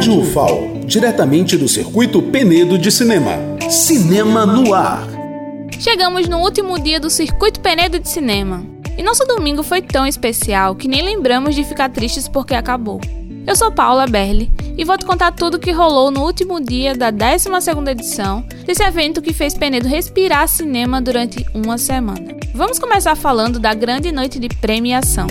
Rádio UFAL, diretamente do Circuito Penedo de Cinema. Cinema no ar. Chegamos no último dia do Circuito Penedo de Cinema. E nosso domingo foi tão especial que nem lembramos de ficar tristes porque acabou. Eu sou Paula Berli e vou te contar tudo o que rolou no último dia da 12ª edição desse evento que fez Penedo respirar cinema durante uma semana. Vamos começar falando da grande noite de premiação.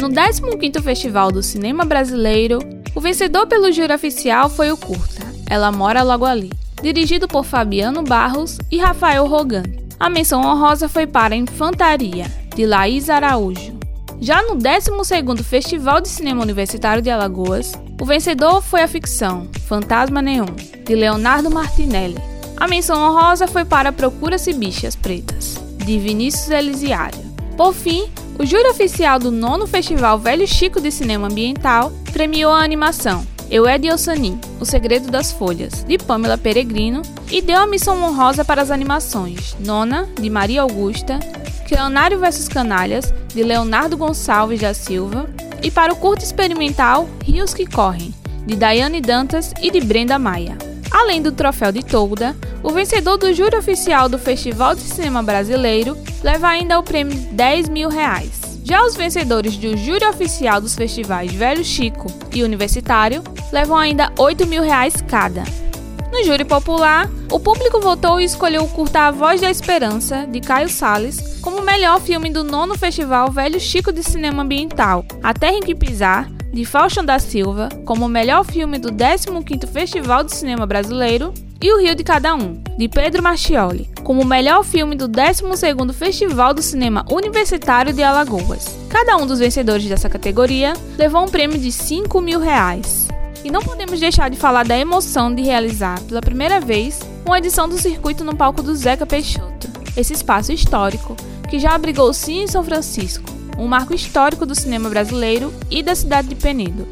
No 15º Festival do Cinema Brasileiro, vencedor pelo júri oficial foi o curta Ela Mora Logo Ali, dirigido por Fabiano Barros e Rafael Rogan. A menção honrosa foi para Infantaria, de Laís Araújo. Já no 12º Festival de Cinema Universitário de Alagoas, o vencedor foi a ficção Fantasma Neon, de Leonardo Martinelli. A menção honrosa foi para Procura-se Bichas Pretas, de Vinícius Elisiário. Por fim, o júri oficial do nono Festival Velho Chico de Cinema Ambiental premiou a animação Eu de Ossanin, O Segredo das Folhas, de Pamela Peregrino, e deu a missão honrosa para as animações Nona, de Maria Augusta, Cleonário vs Canalhas, de Leonardo Gonçalves da Silva, e para o curto experimental Rios que Correm, de Daiane Dantas e de Brenda Maia. Além do troféu de Tolda, o vencedor do júri oficial do Festival de Cinema Brasileiro leva ainda o prêmio de 10 mil reais. Já os vencedores do júri oficial dos festivais Velho Chico e Universitário levam ainda 8 mil reais cada. No júri popular, o público votou e escolheu o curta A Voz da Esperança, de Caio Salles, como o melhor filme do nono Festival Velho Chico de Cinema Ambiental, A Terra em que Pisar, de Faustão da Silva, como o melhor filme do 15º Festival de Cinema Brasileiro, e O Rio de Cada Um, de Pedro Marchioli, como o melhor filme do 12º Festival do Cinema Universitário de Alagoas. Cada um dos vencedores dessa categoria levou um prêmio de 5 mil reais. E não podemos deixar de falar da emoção de realizar, pela primeira vez, uma edição do circuito no palco do Zeca Peixoto. Esse espaço histórico, que já abrigou o Cine São Francisco, um marco histórico do cinema brasileiro e da cidade de Penedo.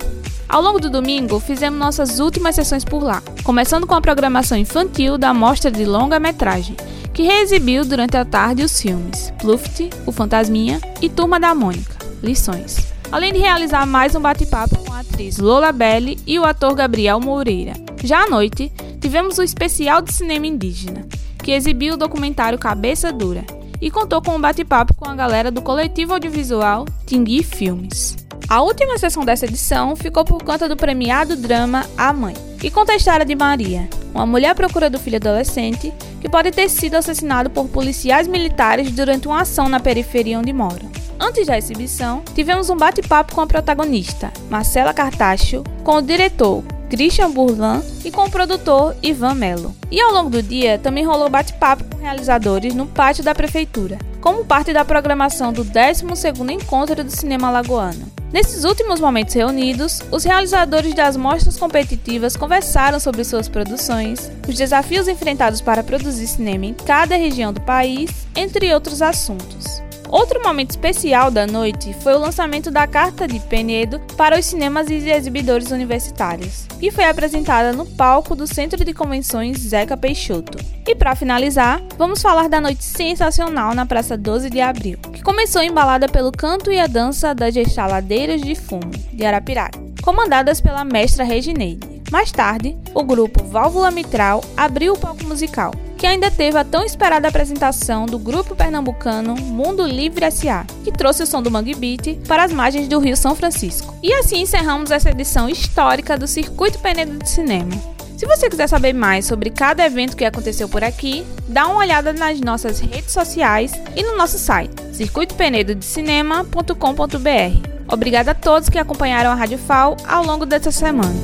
Ao longo do domingo, fizemos nossas últimas sessões por lá, começando com a programação infantil da mostra de longa-metragem, que reexibiu durante a tarde os filmes Pluft, O Fantasminha e Turma da Mônica, Lições além de realizar mais um bate-papo com a atriz Lola Belli e o ator Gabriel Moreira. Já à noite, tivemos o especial de cinema indígena, que exibiu o documentário Cabeça Dura e contou com um bate-papo com a galera do coletivo audiovisual Tingui Filmes. A última sessão dessa edição ficou por conta do premiado drama A Mãe, e conta a história de Maria, uma mulher procura do filho adolescente que pode ter sido assassinado por policiais militares durante uma ação na periferia onde mora. Antes da exibição, tivemos um bate-papo com a protagonista, Marcela Cartacho, com o diretor Christian Burlan e com o produtor Ivan Mello. E ao longo do dia também rolou bate-papo com realizadores no pátio da prefeitura, como parte da programação do 12º Encontro do Cinema Lagoano. Nesses últimos momentos reunidos, os realizadores das mostras competitivas conversaram sobre suas produções, os desafios enfrentados para produzir cinema em cada região do país, entre outros assuntos. Outro momento especial da noite foi o lançamento da Carta de Penedo para os cinemas e exibidores universitários, que foi apresentada no palco do Centro de Convenções Zeca Peixoto. E para finalizar, vamos falar da noite sensacional na Praça 12 de Abril, que começou embalada pelo canto e a dança das estaladeiras de fumo de Arapiraca, comandadas pela mestra Regineide. Mais tarde, o grupo Válvula Mitral abriu o palco musical, que ainda teve a tão esperada apresentação do grupo pernambucano Mundo Livre S.A., que trouxe o som do Mangue Beat para as margens do Rio São Francisco. E assim encerramos essa edição histórica do Circuito Penedo de Cinema. Se você quiser saber mais sobre cada evento que aconteceu por aqui, dá uma olhada nas nossas redes sociais e no nosso site, circuitopenedodicinema.com.br. Obrigada a todos que acompanharam a Rádio FAO ao longo dessa semana.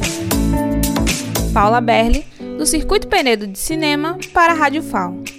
Paula Berli do Circuito Penedo de Cinema para a Rádio FAO.